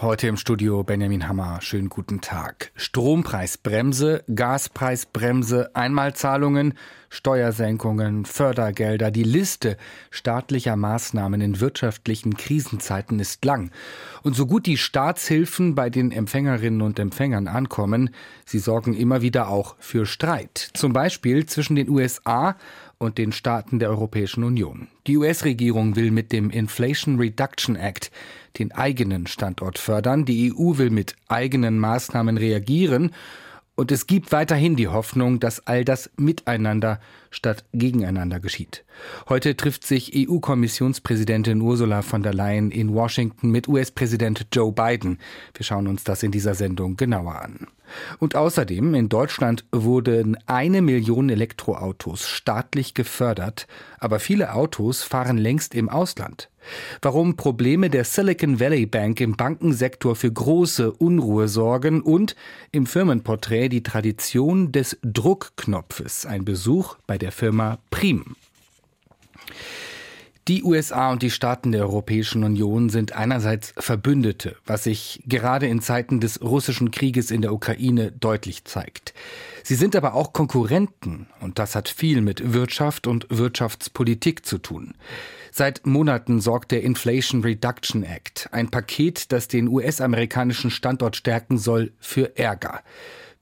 Heute im Studio Benjamin Hammer. Schönen guten Tag. Strompreisbremse, Gaspreisbremse, Einmalzahlungen, Steuersenkungen, Fördergelder. Die Liste staatlicher Maßnahmen in wirtschaftlichen Krisenzeiten ist lang. Und so gut die Staatshilfen bei den Empfängerinnen und Empfängern ankommen, sie sorgen immer wieder auch für Streit. Zum Beispiel zwischen den USA und den Staaten der Europäischen Union. Die US-Regierung will mit dem Inflation Reduction Act den eigenen Standort fördern. Die EU will mit eigenen Maßnahmen reagieren. Und es gibt weiterhin die Hoffnung, dass all das miteinander statt gegeneinander geschieht. Heute trifft sich EU-Kommissionspräsidentin Ursula von der Leyen in Washington mit US-Präsident Joe Biden. Wir schauen uns das in dieser Sendung genauer an. Und außerdem in Deutschland wurden eine Million Elektroautos staatlich gefördert, aber viele Autos fahren längst im Ausland. Warum Probleme der Silicon Valley Bank im Bankensektor für große Unruhe sorgen und im Firmenporträt die Tradition des Druckknopfes, ein Besuch bei der Firma Prim. Die USA und die Staaten der Europäischen Union sind einerseits Verbündete, was sich gerade in Zeiten des russischen Krieges in der Ukraine deutlich zeigt. Sie sind aber auch Konkurrenten und das hat viel mit Wirtschaft und Wirtschaftspolitik zu tun. Seit Monaten sorgt der Inflation Reduction Act, ein Paket, das den US-amerikanischen Standort stärken soll, für Ärger.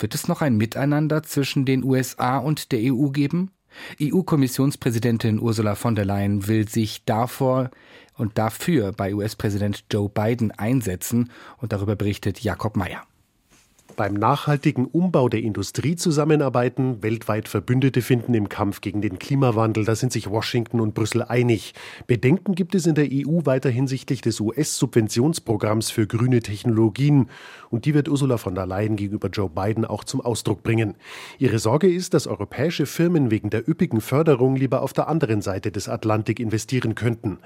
Wird es noch ein Miteinander zwischen den USA und der EU geben? EU-Kommissionspräsidentin Ursula von der Leyen will sich davor und dafür bei US-Präsident Joe Biden einsetzen und darüber berichtet Jakob Mayer beim nachhaltigen Umbau der Industrie zusammenarbeiten, weltweit Verbündete finden im Kampf gegen den Klimawandel. Da sind sich Washington und Brüssel einig. Bedenken gibt es in der EU weiter hinsichtlich des US-Subventionsprogramms für grüne Technologien. Und die wird Ursula von der Leyen gegenüber Joe Biden auch zum Ausdruck bringen. Ihre Sorge ist, dass europäische Firmen wegen der üppigen Förderung lieber auf der anderen Seite des Atlantik investieren könnten.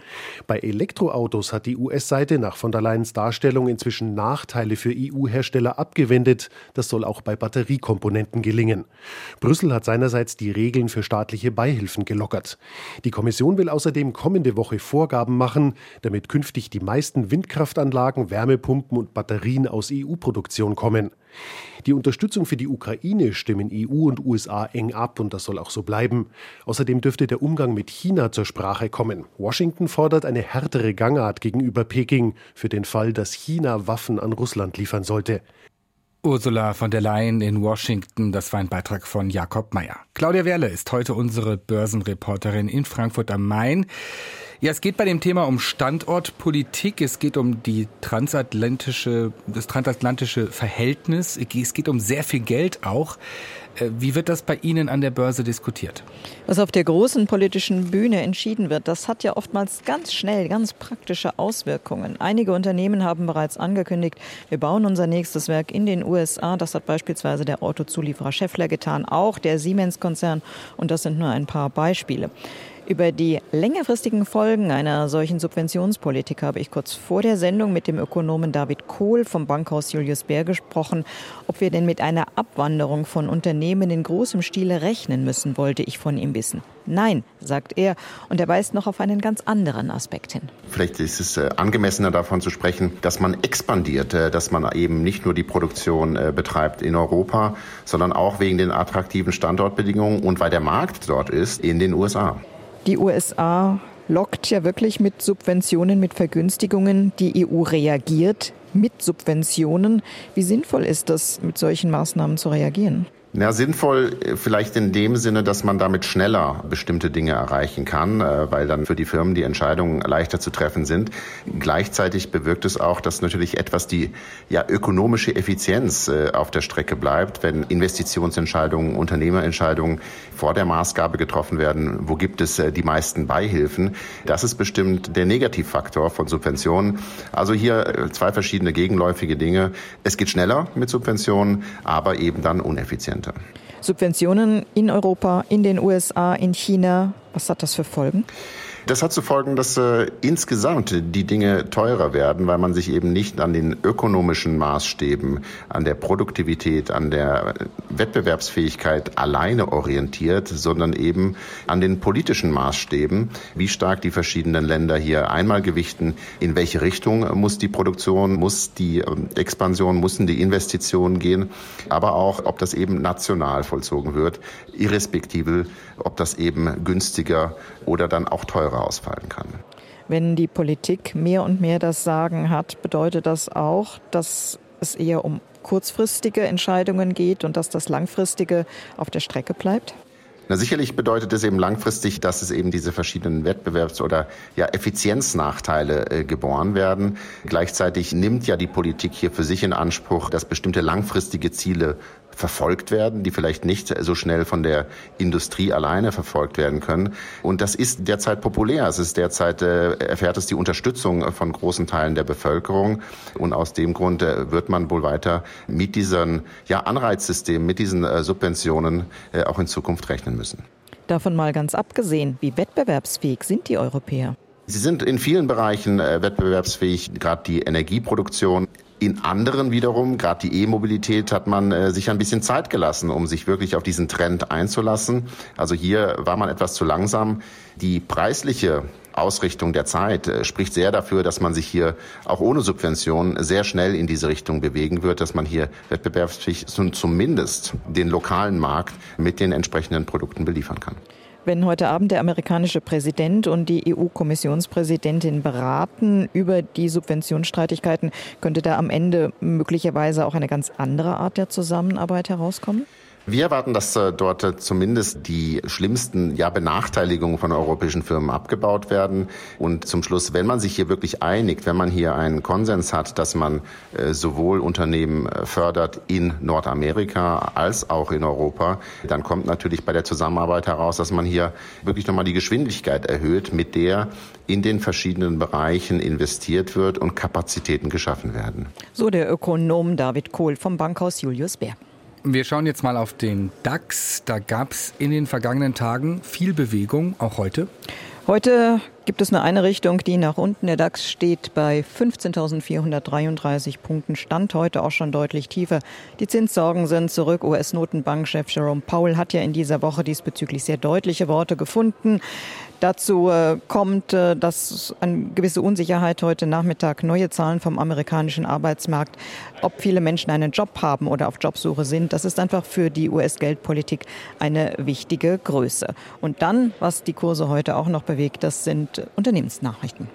Bei Elektroautos hat die US-Seite nach von der Leyens Darstellung inzwischen Nachteile für EU-Hersteller abgewendet Schritt. Das soll auch bei Batteriekomponenten gelingen. Brüssel hat seinerseits die Regeln für staatliche Beihilfen gelockert. Die Kommission will außerdem kommende Woche Vorgaben machen, damit künftig die meisten Windkraftanlagen, Wärmepumpen und Batterien aus EU-Produktion kommen. Die Unterstützung für die Ukraine stimmen EU und USA eng ab und das soll auch so bleiben. Außerdem dürfte der Umgang mit China zur Sprache kommen. Washington fordert eine härtere Gangart gegenüber Peking für den Fall, dass China Waffen an Russland liefern sollte. Ursula von der Leyen in Washington, das war ein Beitrag von Jakob Mayer. Claudia Werle ist heute unsere Börsenreporterin in Frankfurt am Main. Ja, es geht bei dem Thema um Standortpolitik, es geht um die transatlantische, das transatlantische Verhältnis, es geht um sehr viel Geld auch. Äh, wie wird das bei Ihnen an der Börse diskutiert? Was auf der großen politischen Bühne entschieden wird, das hat ja oftmals ganz schnell ganz praktische Auswirkungen. Einige Unternehmen haben bereits angekündigt, wir bauen unser nächstes Werk in den USA. Das hat beispielsweise der Autozulieferer Schaeffler getan, auch der Siemens-Konzern. Und das sind nur ein paar Beispiele. Über die längerfristigen Folgen einer solchen Subventionspolitik habe ich kurz vor der Sendung mit dem Ökonomen David Kohl vom Bankhaus Julius Baer gesprochen. Ob wir denn mit einer Abwanderung von Unternehmen in großem Stile rechnen müssen, wollte ich von ihm wissen. Nein, sagt er, und er weist noch auf einen ganz anderen Aspekt hin. Vielleicht ist es äh, angemessener davon zu sprechen, dass man expandiert, äh, dass man eben nicht nur die Produktion äh, betreibt in Europa, sondern auch wegen den attraktiven Standortbedingungen und weil der Markt dort ist in den USA. Die USA lockt ja wirklich mit Subventionen, mit Vergünstigungen. Die EU reagiert mit Subventionen. Wie sinnvoll ist das, mit solchen Maßnahmen zu reagieren? Ja, sinnvoll äh, vielleicht in dem Sinne, dass man damit schneller bestimmte Dinge erreichen kann, äh, weil dann für die Firmen die Entscheidungen leichter zu treffen sind. Gleichzeitig bewirkt es auch, dass natürlich etwas die ja, ökonomische Effizienz äh, auf der Strecke bleibt, wenn Investitionsentscheidungen, Unternehmerentscheidungen vor der Maßgabe getroffen werden, wo gibt es die meisten Beihilfen. Das ist bestimmt der Negativfaktor von Subventionen. Also hier zwei verschiedene gegenläufige Dinge. Es geht schneller mit Subventionen, aber eben dann uneffizient effizienter. Subventionen in Europa, in den USA, in China, was hat das für Folgen? Das hat zu folgen, dass äh, insgesamt die Dinge teurer werden, weil man sich eben nicht an den ökonomischen Maßstäben, an der Produktivität, an der Wettbewerbsfähigkeit alleine orientiert, sondern eben an den politischen Maßstäben, wie stark die verschiedenen Länder hier einmal gewichten, in welche Richtung muss die Produktion, muss die ähm, Expansion, müssen die Investitionen gehen, aber auch, ob das eben national vollzogen wird, irrespektive, ob das eben günstiger oder dann auch teurer ausfallen kann. Wenn die Politik mehr und mehr das Sagen hat, bedeutet das auch, dass es eher um kurzfristige Entscheidungen geht und dass das langfristige auf der Strecke bleibt? Na, sicherlich bedeutet es eben langfristig, dass es eben diese verschiedenen Wettbewerbs- oder ja, Effizienznachteile äh, geboren werden. Gleichzeitig nimmt ja die Politik hier für sich in Anspruch, dass bestimmte langfristige Ziele verfolgt werden, die vielleicht nicht so schnell von der Industrie alleine verfolgt werden können. Und das ist derzeit populär. Es ist derzeit, äh, erfährt es die Unterstützung von großen Teilen der Bevölkerung. Und aus dem Grund äh, wird man wohl weiter mit diesen ja, Anreizsystemen, mit diesen äh, Subventionen äh, auch in Zukunft rechnen müssen. Davon mal ganz abgesehen, wie wettbewerbsfähig sind die Europäer? Sie sind in vielen Bereichen äh, wettbewerbsfähig, gerade die Energieproduktion. In anderen wiederum, gerade die E-Mobilität, hat man äh, sich ein bisschen Zeit gelassen, um sich wirklich auf diesen Trend einzulassen. Also hier war man etwas zu langsam. Die preisliche Ausrichtung der Zeit äh, spricht sehr dafür, dass man sich hier auch ohne Subventionen sehr schnell in diese Richtung bewegen wird, dass man hier wettbewerbsfähig zumindest den lokalen Markt mit den entsprechenden Produkten beliefern kann. Wenn heute Abend der amerikanische Präsident und die EU-Kommissionspräsidentin beraten über die Subventionsstreitigkeiten, könnte da am Ende möglicherweise auch eine ganz andere Art der Zusammenarbeit herauskommen? Wir erwarten, dass äh, dort äh, zumindest die schlimmsten ja, Benachteiligungen von europäischen Firmen abgebaut werden. Und zum Schluss, wenn man sich hier wirklich einigt, wenn man hier einen Konsens hat, dass man äh, sowohl Unternehmen fördert in Nordamerika als auch in Europa, dann kommt natürlich bei der Zusammenarbeit heraus, dass man hier wirklich nochmal die Geschwindigkeit erhöht, mit der in den verschiedenen Bereichen investiert wird und Kapazitäten geschaffen werden. So der Ökonom David Kohl vom Bankhaus Julius Bär. Wir schauen jetzt mal auf den DAX. Da gab es in den vergangenen Tagen viel Bewegung, auch heute. Heute gibt es nur eine Richtung, die nach unten. Der DAX steht bei 15.433 Punkten, stand heute auch schon deutlich tiefer. Die Zinssorgen sind zurück. US-Notenbankchef Jerome Powell hat ja in dieser Woche diesbezüglich sehr deutliche Worte gefunden. Dazu äh, kommt, äh, dass eine gewisse Unsicherheit heute Nachmittag neue Zahlen vom amerikanischen Arbeitsmarkt, ob viele Menschen einen Job haben oder auf Jobsuche sind. Das ist einfach für die US-Geldpolitik eine wichtige Größe. Und dann, was die Kurse heute auch noch bewegt, das sind Unternehmensnachrichten.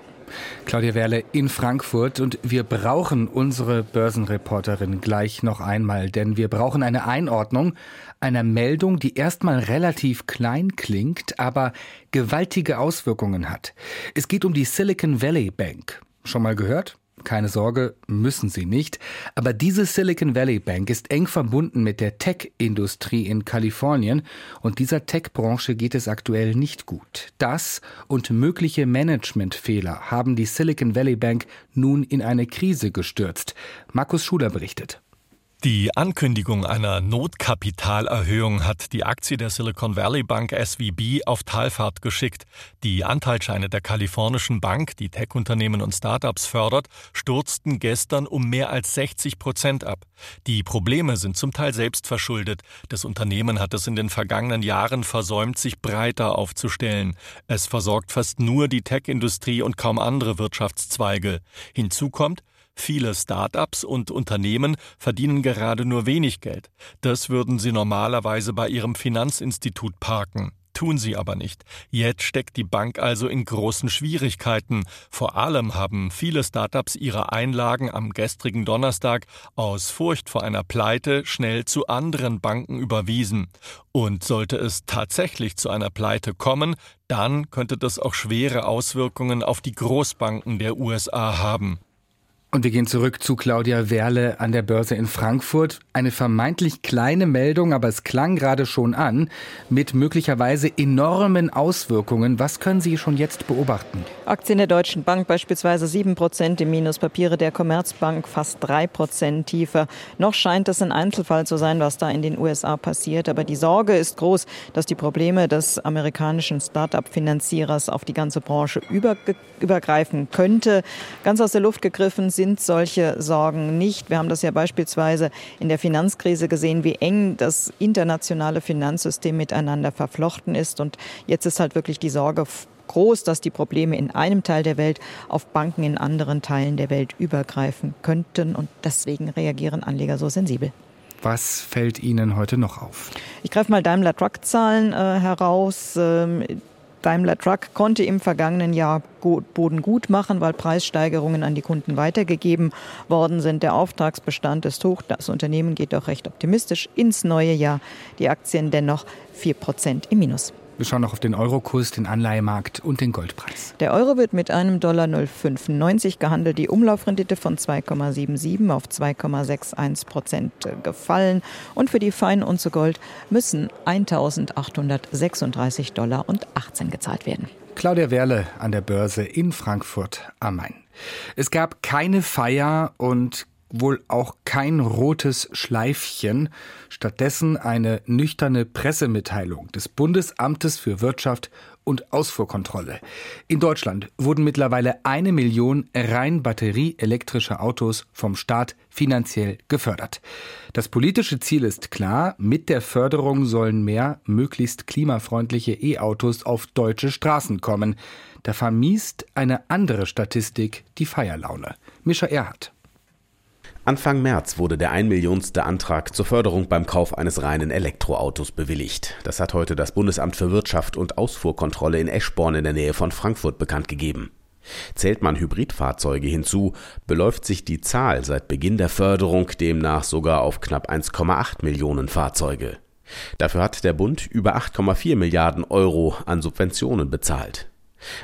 Claudia Werle in Frankfurt und wir brauchen unsere Börsenreporterin gleich noch einmal, denn wir brauchen eine Einordnung einer Meldung, die erstmal relativ klein klingt, aber gewaltige Auswirkungen hat. Es geht um die Silicon Valley Bank. Schon mal gehört? Keine Sorge, müssen Sie nicht. Aber diese Silicon Valley Bank ist eng verbunden mit der Tech-Industrie in Kalifornien und dieser Tech-Branche geht es aktuell nicht gut. Das und mögliche Managementfehler haben die Silicon Valley Bank nun in eine Krise gestürzt. Markus Schuler berichtet. Die Ankündigung einer Notkapitalerhöhung hat die Aktie der Silicon Valley Bank SVB auf Talfahrt geschickt. Die Anteilscheine der kalifornischen Bank, die Tech-Unternehmen und Startups fördert, stürzten gestern um mehr als 60 Prozent ab. Die Probleme sind zum Teil selbst verschuldet. Das Unternehmen hat es in den vergangenen Jahren versäumt, sich breiter aufzustellen. Es versorgt fast nur die Tech-Industrie und kaum andere Wirtschaftszweige. Hinzu kommt, Viele Start-ups und Unternehmen verdienen gerade nur wenig Geld. Das würden sie normalerweise bei ihrem Finanzinstitut parken. Tun sie aber nicht. Jetzt steckt die Bank also in großen Schwierigkeiten. Vor allem haben viele Startups ihre Einlagen am gestrigen Donnerstag aus Furcht vor einer Pleite schnell zu anderen Banken überwiesen. Und sollte es tatsächlich zu einer Pleite kommen, dann könnte das auch schwere Auswirkungen auf die Großbanken der USA haben. Und wir gehen zurück zu Claudia Werle an der Börse in Frankfurt. Eine vermeintlich kleine Meldung, aber es klang gerade schon an, mit möglicherweise enormen Auswirkungen. Was können Sie schon jetzt beobachten? Aktien der Deutschen Bank beispielsweise 7 Prozent im Minus, Papiere der Commerzbank fast 3 Prozent tiefer. Noch scheint es ein Einzelfall zu sein, was da in den USA passiert. Aber die Sorge ist groß, dass die Probleme des amerikanischen Start-up-Finanzierers auf die ganze Branche übergreifen könnte. Ganz aus der Luft gegriffen sind sind solche Sorgen nicht. Wir haben das ja beispielsweise in der Finanzkrise gesehen, wie eng das internationale Finanzsystem miteinander verflochten ist. Und jetzt ist halt wirklich die Sorge groß, dass die Probleme in einem Teil der Welt auf Banken in anderen Teilen der Welt übergreifen könnten. Und deswegen reagieren Anleger so sensibel. Was fällt Ihnen heute noch auf? Ich greife mal Daimler Truck-Zahlen äh, heraus. Ähm, Daimler Truck konnte im vergangenen Jahr Boden gut machen, weil Preissteigerungen an die Kunden weitergegeben worden sind. Der Auftragsbestand ist hoch. Das Unternehmen geht auch recht optimistisch ins neue Jahr. Die Aktien dennoch 4 Prozent im Minus. Wir schauen noch auf den Eurokurs, den Anleihemarkt und den Goldpreis. Der Euro wird mit einem Dollar 0,95 gehandelt. Die Umlaufrendite von 2,77 auf 2,61 Prozent gefallen. Und für die Fein und zu Gold müssen 1.836 Dollar und 18 gezahlt werden. Claudia Werle an der Börse in Frankfurt am Main. Es gab keine Feier und wohl auch kein rotes Schleifchen, stattdessen eine nüchterne Pressemitteilung des Bundesamtes für Wirtschaft und Ausfuhrkontrolle. In Deutschland wurden mittlerweile eine Million rein batterieelektrische Autos vom Staat finanziell gefördert. Das politische Ziel ist klar, mit der Förderung sollen mehr möglichst klimafreundliche E-Autos auf deutsche Straßen kommen. Da vermiest eine andere Statistik die Feierlaune. Mischa Erhardt. Anfang März wurde der einmillionste Antrag zur Förderung beim Kauf eines reinen Elektroautos bewilligt. Das hat heute das Bundesamt für Wirtschaft und Ausfuhrkontrolle in Eschborn in der Nähe von Frankfurt bekannt gegeben. Zählt man Hybridfahrzeuge hinzu, beläuft sich die Zahl seit Beginn der Förderung demnach sogar auf knapp 1,8 Millionen Fahrzeuge. Dafür hat der Bund über 8,4 Milliarden Euro an Subventionen bezahlt.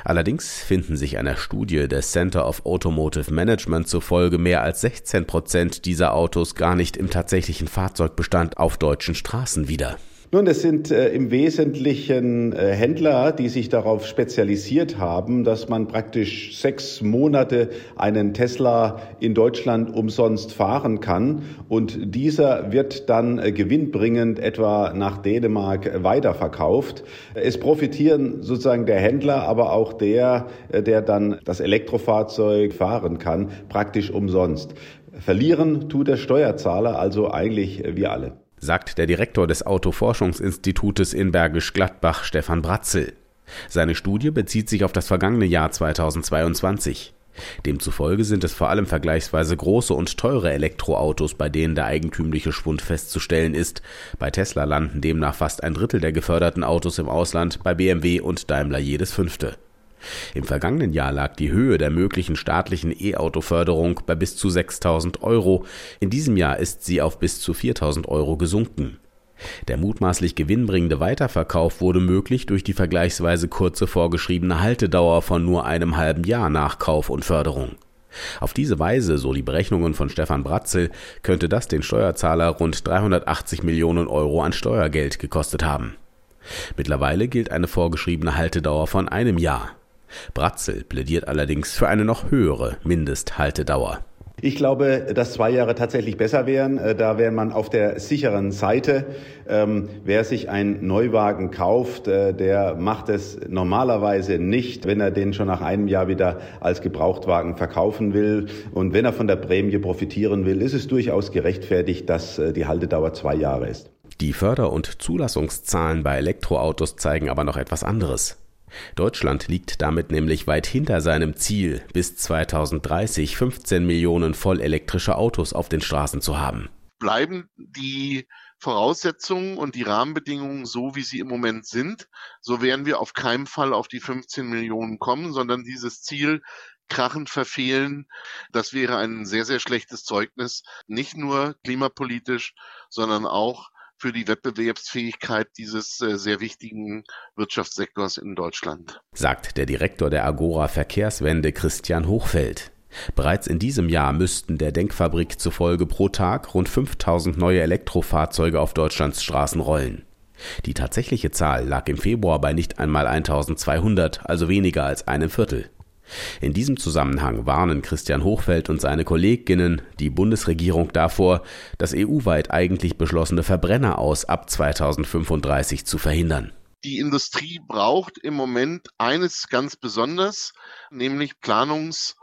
Allerdings finden sich einer Studie des Center of Automotive Management zufolge mehr als 16 Prozent dieser Autos gar nicht im tatsächlichen Fahrzeugbestand auf deutschen Straßen wieder. Nun, es sind äh, im Wesentlichen äh, Händler, die sich darauf spezialisiert haben, dass man praktisch sechs Monate einen Tesla in Deutschland umsonst fahren kann und dieser wird dann äh, gewinnbringend etwa nach Dänemark weiterverkauft. Es profitieren sozusagen der Händler, aber auch der, äh, der dann das Elektrofahrzeug fahren kann, praktisch umsonst. Verlieren tut der Steuerzahler, also eigentlich wir alle sagt der Direktor des Autoforschungsinstitutes in Bergisch Gladbach, Stefan Bratzel. Seine Studie bezieht sich auf das vergangene Jahr 2022. Demzufolge sind es vor allem vergleichsweise große und teure Elektroautos, bei denen der eigentümliche Schwund festzustellen ist. Bei Tesla landen demnach fast ein Drittel der geförderten Autos im Ausland, bei BMW und Daimler jedes fünfte. Im vergangenen Jahr lag die Höhe der möglichen staatlichen E-Auto-Förderung bei bis zu 6000 Euro. In diesem Jahr ist sie auf bis zu 4000 Euro gesunken. Der mutmaßlich gewinnbringende Weiterverkauf wurde möglich durch die vergleichsweise kurze vorgeschriebene Haltedauer von nur einem halben Jahr nach Kauf und Förderung. Auf diese Weise, so die Berechnungen von Stefan Bratzel, könnte das den Steuerzahler rund 380 Millionen Euro an Steuergeld gekostet haben. Mittlerweile gilt eine vorgeschriebene Haltedauer von einem Jahr. Bratzel plädiert allerdings für eine noch höhere Mindesthaltedauer. Ich glaube, dass zwei Jahre tatsächlich besser wären. Äh, da wäre man auf der sicheren Seite. Ähm, wer sich einen Neuwagen kauft, äh, der macht es normalerweise nicht, wenn er den schon nach einem Jahr wieder als Gebrauchtwagen verkaufen will. Und wenn er von der Prämie profitieren will, ist es durchaus gerechtfertigt, dass äh, die Haltedauer zwei Jahre ist. Die Förder- und Zulassungszahlen bei Elektroautos zeigen aber noch etwas anderes. Deutschland liegt damit nämlich weit hinter seinem Ziel, bis 2030 15 Millionen vollelektrische Autos auf den Straßen zu haben. Bleiben die Voraussetzungen und die Rahmenbedingungen so, wie sie im Moment sind, so werden wir auf keinen Fall auf die 15 Millionen kommen, sondern dieses Ziel krachend verfehlen. Das wäre ein sehr, sehr schlechtes Zeugnis, nicht nur klimapolitisch, sondern auch für die Wettbewerbsfähigkeit dieses äh, sehr wichtigen Wirtschaftssektors in Deutschland. Sagt der Direktor der Agora Verkehrswende Christian Hochfeld. Bereits in diesem Jahr müssten der Denkfabrik zufolge pro Tag rund 5000 neue Elektrofahrzeuge auf Deutschlands Straßen rollen. Die tatsächliche Zahl lag im Februar bei nicht einmal 1200, also weniger als einem Viertel. In diesem Zusammenhang warnen Christian Hochfeld und seine Kolleginnen die Bundesregierung davor, das EU-weit eigentlich beschlossene Verbrenner aus ab 2035 zu verhindern. Die Industrie braucht im Moment eines ganz besonders, nämlich Planungs-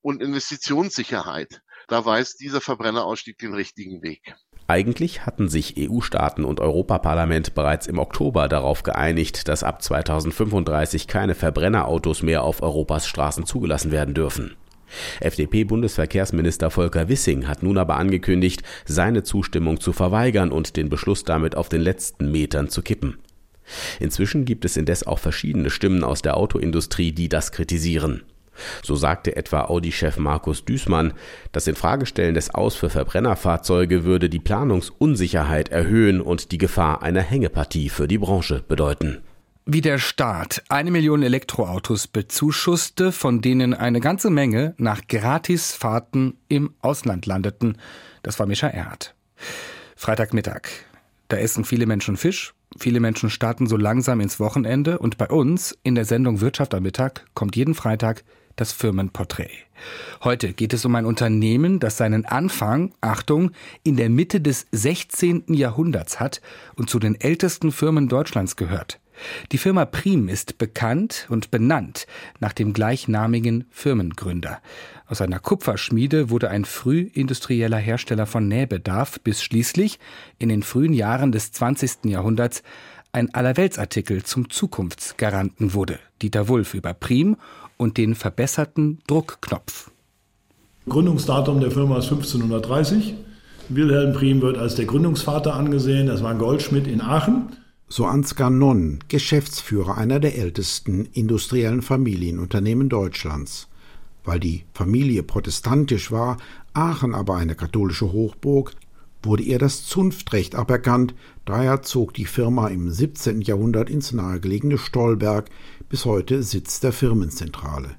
und Investitionssicherheit. Da weist dieser Verbrennerausstieg den richtigen Weg. Eigentlich hatten sich EU-Staaten und Europaparlament bereits im Oktober darauf geeinigt, dass ab 2035 keine Verbrennerautos mehr auf Europas Straßen zugelassen werden dürfen. FDP-Bundesverkehrsminister Volker Wissing hat nun aber angekündigt, seine Zustimmung zu verweigern und den Beschluss damit auf den letzten Metern zu kippen. Inzwischen gibt es indes auch verschiedene Stimmen aus der Autoindustrie, die das kritisieren. So sagte etwa Audi-Chef Markus Düßmann, das Infragestellen des Aus für Verbrennerfahrzeuge würde die Planungsunsicherheit erhöhen und die Gefahr einer Hängepartie für die Branche bedeuten. Wie der Staat eine Million Elektroautos bezuschusste, von denen eine ganze Menge nach Gratisfahrten im Ausland landeten, das war Mischa Erhardt. Freitagmittag. Da essen viele Menschen Fisch, viele Menschen starten so langsam ins Wochenende und bei uns in der Sendung Wirtschaft am Mittag kommt jeden Freitag das Firmenporträt. Heute geht es um ein Unternehmen, das seinen Anfang, Achtung, in der Mitte des 16. Jahrhunderts hat und zu den ältesten Firmen Deutschlands gehört. Die Firma Prim ist bekannt und benannt nach dem gleichnamigen Firmengründer. Aus einer Kupferschmiede wurde ein frühindustrieller Hersteller von Nähbedarf, bis schließlich in den frühen Jahren des 20. Jahrhunderts ein Allerweltsartikel zum Zukunftsgaranten wurde. Dieter Wulff über Prim und den verbesserten Druckknopf. Gründungsdatum der Firma ist 1530. Wilhelm Prim wird als der Gründungsvater angesehen. Das war ein Goldschmied in Aachen. So Ansgar Non, Geschäftsführer einer der ältesten industriellen Familienunternehmen Deutschlands. Weil die Familie protestantisch war, Aachen aber eine katholische Hochburg, wurde ihr das Zunftrecht aberkannt, daher zog die Firma im 17. Jahrhundert ins nahegelegene Stolberg, bis heute Sitz der Firmenzentrale.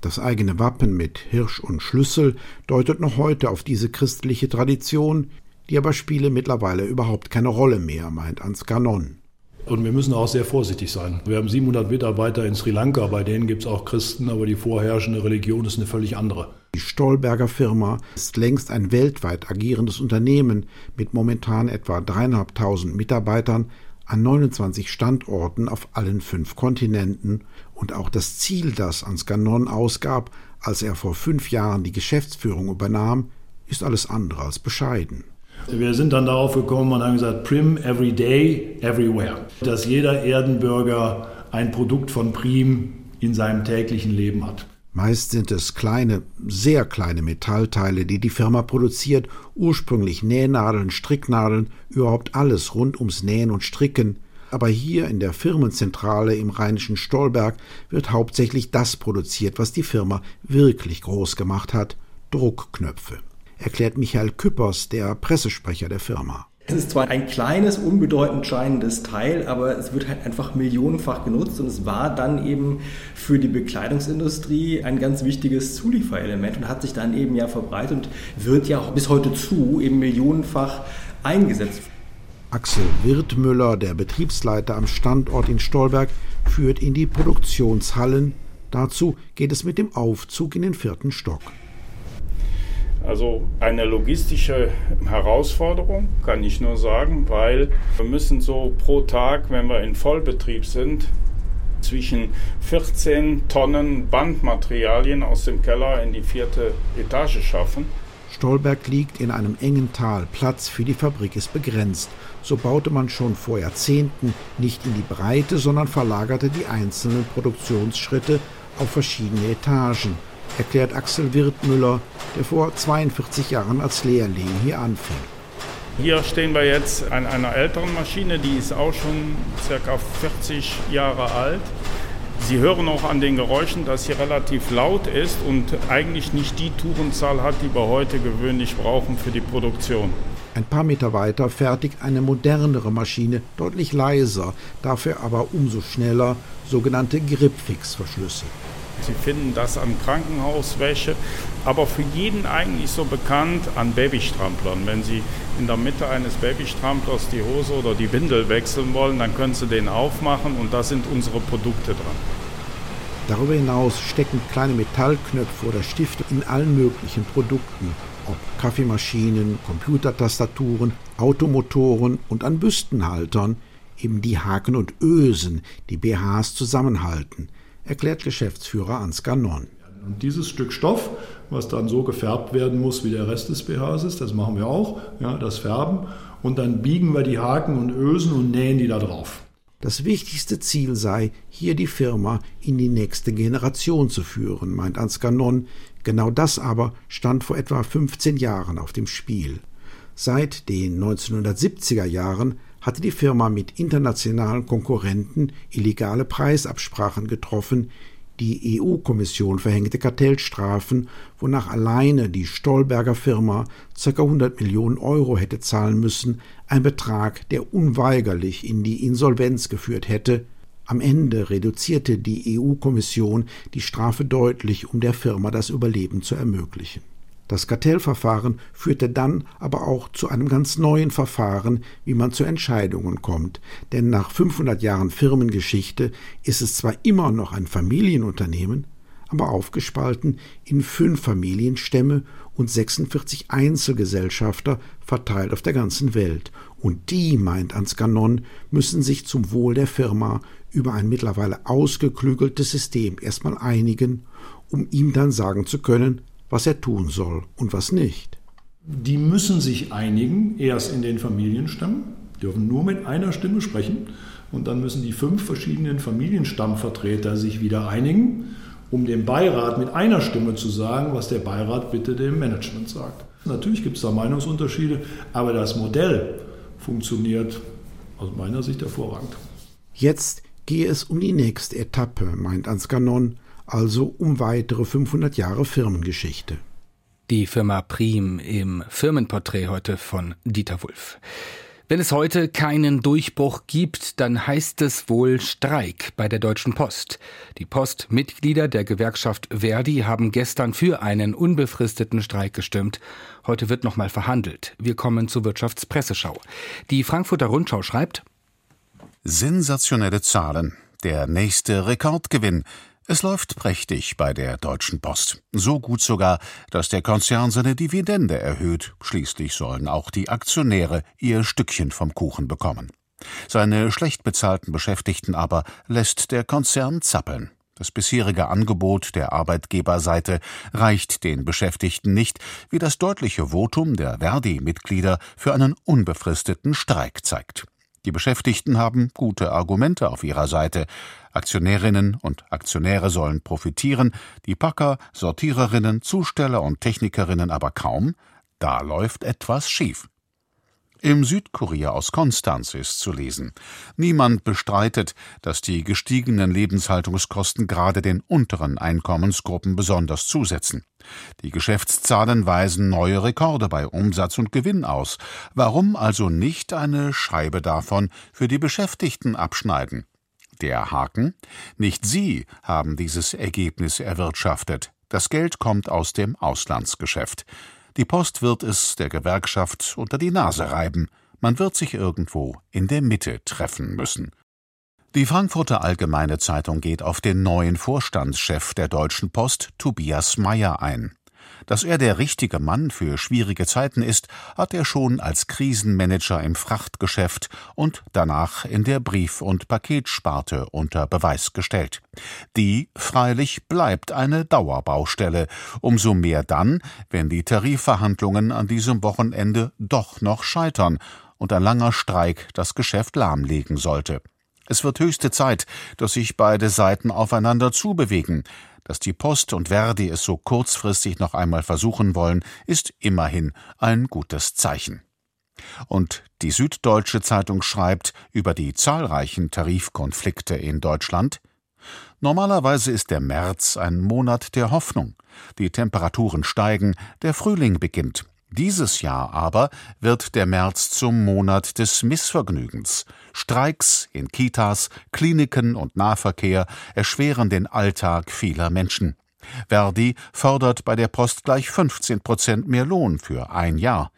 Das eigene Wappen mit Hirsch und Schlüssel deutet noch heute auf diese christliche Tradition, die aber spiele mittlerweile überhaupt keine Rolle mehr, meint Ansgar Non. Und wir müssen auch sehr vorsichtig sein. Wir haben 700 Mitarbeiter in Sri Lanka, bei denen gibt es auch Christen, aber die vorherrschende Religion ist eine völlig andere. Die Stolberger Firma ist längst ein weltweit agierendes Unternehmen mit momentan etwa dreieinhalbtausend Mitarbeitern an 29 Standorten auf allen fünf Kontinenten und auch das Ziel, das Ansgar Non ausgab, als er vor fünf Jahren die Geschäftsführung übernahm, ist alles andere als bescheiden. Wir sind dann darauf gekommen und haben gesagt, Prim every day, everywhere. Dass jeder Erdenbürger ein Produkt von Prim in seinem täglichen Leben hat. Meist sind es kleine, sehr kleine Metallteile, die die Firma produziert, ursprünglich Nähnadeln, Stricknadeln, überhaupt alles rund ums Nähen und Stricken. Aber hier in der Firmenzentrale im rheinischen Stolberg wird hauptsächlich das produziert, was die Firma wirklich groß gemacht hat, Druckknöpfe erklärt Michael Küppers, der Pressesprecher der Firma. Es ist zwar ein kleines, unbedeutend scheinendes Teil, aber es wird halt einfach millionenfach genutzt und es war dann eben für die Bekleidungsindustrie ein ganz wichtiges Zulieferelement und hat sich dann eben ja verbreitet und wird ja bis heute zu eben millionenfach eingesetzt. Axel Wirtmüller, der Betriebsleiter am Standort in Stolberg, führt in die Produktionshallen. Dazu geht es mit dem Aufzug in den vierten Stock. Also eine logistische Herausforderung, kann ich nur sagen, weil wir müssen so pro Tag, wenn wir in Vollbetrieb sind, zwischen 14 Tonnen Bandmaterialien aus dem Keller in die vierte Etage schaffen. Stolberg liegt in einem engen Tal, Platz für die Fabrik ist begrenzt. So baute man schon vor Jahrzehnten nicht in die Breite, sondern verlagerte die einzelnen Produktionsschritte auf verschiedene Etagen erklärt Axel Wirtmüller, der vor 42 Jahren als Lehrling hier anfing. Hier stehen wir jetzt an einer älteren Maschine, die ist auch schon ca. 40 Jahre alt. Sie hören auch an den Geräuschen, dass sie relativ laut ist und eigentlich nicht die Tourenzahl hat, die wir heute gewöhnlich brauchen für die Produktion. Ein paar Meter weiter fertigt eine modernere Maschine, deutlich leiser, dafür aber umso schneller, sogenannte Gripfix-Verschlüsse. Sie finden das an Krankenhauswäsche, aber für jeden eigentlich so bekannt an Babystramplern. Wenn Sie in der Mitte eines Babystramplers die Hose oder die Windel wechseln wollen, dann können Sie den aufmachen und da sind unsere Produkte dran. Darüber hinaus stecken kleine Metallknöpfe oder Stifte in allen möglichen Produkten, ob Kaffeemaschinen, Computertastaturen, Automotoren und an Büstenhaltern eben die Haken und Ösen, die BHs zusammenhalten, erklärt Geschäftsführer Ansgar Non. Und dieses Stück Stoff, was dann so gefärbt werden muss, wie der Rest des BHs ist, das machen wir auch, ja, das Färben. Und dann biegen wir die Haken und Ösen und nähen die da drauf. Das wichtigste Ziel sei, hier die Firma in die nächste Generation zu führen, meint Ansgar Non. Genau das aber stand vor etwa 15 Jahren auf dem Spiel. Seit den 1970er Jahren hatte die Firma mit internationalen Konkurrenten illegale Preisabsprachen getroffen, die EU-Kommission verhängte Kartellstrafen, wonach alleine die Stolberger Firma ca. 100 Millionen Euro hätte zahlen müssen, ein Betrag, der unweigerlich in die Insolvenz geführt hätte. Am Ende reduzierte die EU-Kommission die Strafe deutlich, um der Firma das Überleben zu ermöglichen. Das Kartellverfahren führte dann aber auch zu einem ganz neuen Verfahren, wie man zu Entscheidungen kommt. Denn nach 500 Jahren Firmengeschichte ist es zwar immer noch ein Familienunternehmen, aber aufgespalten in fünf Familienstämme und 46 Einzelgesellschafter verteilt auf der ganzen Welt. Und die, meint Ansgar Non, müssen sich zum Wohl der Firma über ein mittlerweile ausgeklügeltes System erstmal einigen, um ihm dann sagen zu können, was er tun soll und was nicht. Die müssen sich einigen, erst in den Familienstämmen, dürfen nur mit einer Stimme sprechen und dann müssen die fünf verschiedenen Familienstammvertreter sich wieder einigen, um dem Beirat mit einer Stimme zu sagen, was der Beirat bitte dem Management sagt. Natürlich gibt es da Meinungsunterschiede, aber das Modell funktioniert aus meiner Sicht hervorragend. Jetzt gehe es um die nächste Etappe, meint Ansgar Non, also um weitere 500 Jahre Firmengeschichte. Die Firma Prim im Firmenporträt heute von Dieter Wulff. Wenn es heute keinen Durchbruch gibt, dann heißt es wohl Streik bei der Deutschen Post. Die Postmitglieder der Gewerkschaft Verdi haben gestern für einen unbefristeten Streik gestimmt. Heute wird nochmal verhandelt. Wir kommen zur Wirtschaftspresseschau. Die Frankfurter Rundschau schreibt Sensationelle Zahlen. Der nächste Rekordgewinn. Es läuft prächtig bei der Deutschen Post. So gut sogar, dass der Konzern seine Dividende erhöht. Schließlich sollen auch die Aktionäre ihr Stückchen vom Kuchen bekommen. Seine schlecht bezahlten Beschäftigten aber lässt der Konzern zappeln. Das bisherige Angebot der Arbeitgeberseite reicht den Beschäftigten nicht, wie das deutliche Votum der Verdi-Mitglieder für einen unbefristeten Streik zeigt. Die Beschäftigten haben gute Argumente auf ihrer Seite. Aktionärinnen und Aktionäre sollen profitieren, die Packer, Sortiererinnen, Zusteller und Technikerinnen aber kaum. Da läuft etwas schief. Im Südkurier aus Konstanz ist zu lesen. Niemand bestreitet, dass die gestiegenen Lebenshaltungskosten gerade den unteren Einkommensgruppen besonders zusetzen. Die Geschäftszahlen weisen neue Rekorde bei Umsatz und Gewinn aus. Warum also nicht eine Scheibe davon für die Beschäftigten abschneiden? Der Haken? Nicht Sie haben dieses Ergebnis erwirtschaftet. Das Geld kommt aus dem Auslandsgeschäft. Die Post wird es der Gewerkschaft unter die Nase reiben. Man wird sich irgendwo in der Mitte treffen müssen. Die Frankfurter Allgemeine Zeitung geht auf den neuen Vorstandschef der Deutschen Post, Tobias Mayer, ein. Dass er der richtige Mann für schwierige Zeiten ist, hat er schon als Krisenmanager im Frachtgeschäft und danach in der Brief- und Paketsparte unter Beweis gestellt. Die freilich bleibt eine Dauerbaustelle, umso mehr dann, wenn die Tarifverhandlungen an diesem Wochenende doch noch scheitern und ein langer Streik das Geschäft lahmlegen sollte. Es wird höchste Zeit, dass sich beide Seiten aufeinander zubewegen. Dass die Post und Verdi es so kurzfristig noch einmal versuchen wollen, ist immerhin ein gutes Zeichen. Und die Süddeutsche Zeitung schreibt über die zahlreichen Tarifkonflikte in Deutschland Normalerweise ist der März ein Monat der Hoffnung. Die Temperaturen steigen, der Frühling beginnt. Dieses Jahr aber wird der März zum Monat des Missvergnügens. Streiks in Kitas, Kliniken und Nahverkehr erschweren den Alltag vieler Menschen. Verdi fordert bei der Post gleich 15 Prozent mehr Lohn für ein Jahr.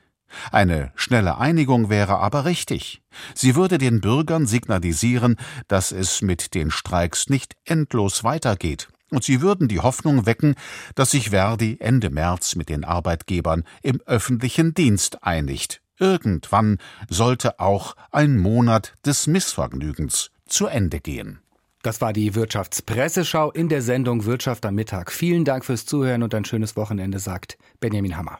Eine schnelle Einigung wäre aber richtig. Sie würde den Bürgern signalisieren, dass es mit den Streiks nicht endlos weitergeht. Und sie würden die Hoffnung wecken, dass sich Verdi Ende März mit den Arbeitgebern im öffentlichen Dienst einigt. Irgendwann sollte auch ein Monat des Missvergnügens zu Ende gehen. Das war die Wirtschaftspresseschau in der Sendung Wirtschaft am Mittag. Vielen Dank fürs Zuhören und ein schönes Wochenende, sagt Benjamin Hammer.